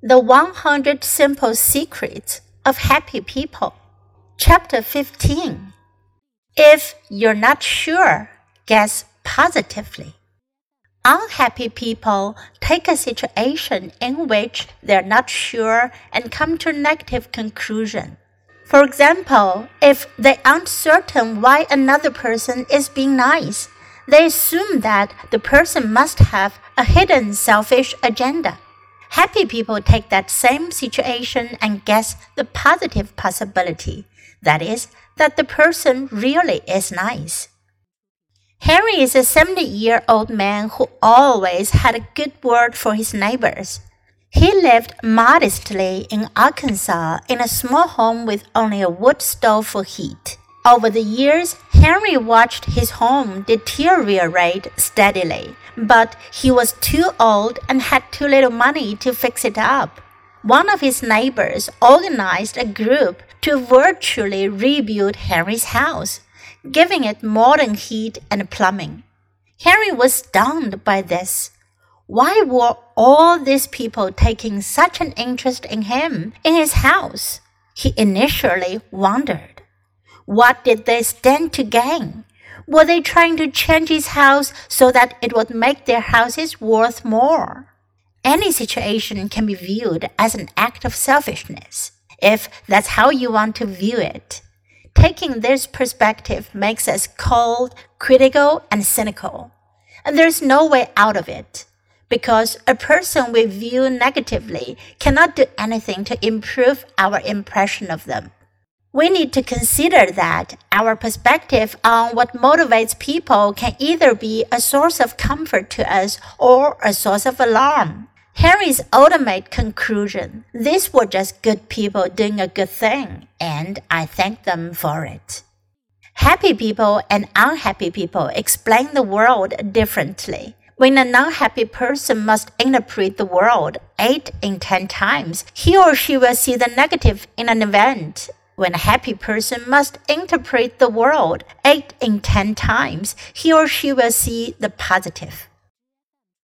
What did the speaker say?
The 100 Simple Secrets of Happy People. Chapter 15. If you're not sure, guess positively. Unhappy people take a situation in which they're not sure and come to a negative conclusion. For example, if they aren't certain why another person is being nice, they assume that the person must have a hidden selfish agenda. Happy people take that same situation and guess the positive possibility. That is, that the person really is nice. Henry is a 70 year old man who always had a good word for his neighbors. He lived modestly in Arkansas in a small home with only a wood stove for heat. Over the years, Henry watched his home deteriorate steadily, but he was too old and had too little money to fix it up. One of his neighbors organized a group to virtually rebuild Henry's house, giving it modern heat and plumbing. Henry was stunned by this. Why were all these people taking such an interest in him in his house? He initially wondered. What did they stand to gain? Were they trying to change his house so that it would make their houses worth more? Any situation can be viewed as an act of selfishness, if that's how you want to view it. Taking this perspective makes us cold, critical, and cynical. And there's no way out of it because a person we view negatively cannot do anything to improve our impression of them we need to consider that our perspective on what motivates people can either be a source of comfort to us or a source of alarm. Henry's ultimate conclusion these were just good people doing a good thing, and I thank them for it. Happy people and unhappy people explain the world differently. When an unhappy person must interpret the world eight in ten times, he or she will see the negative in an event when a happy person must interpret the world eight in ten times, he or she will see the positive.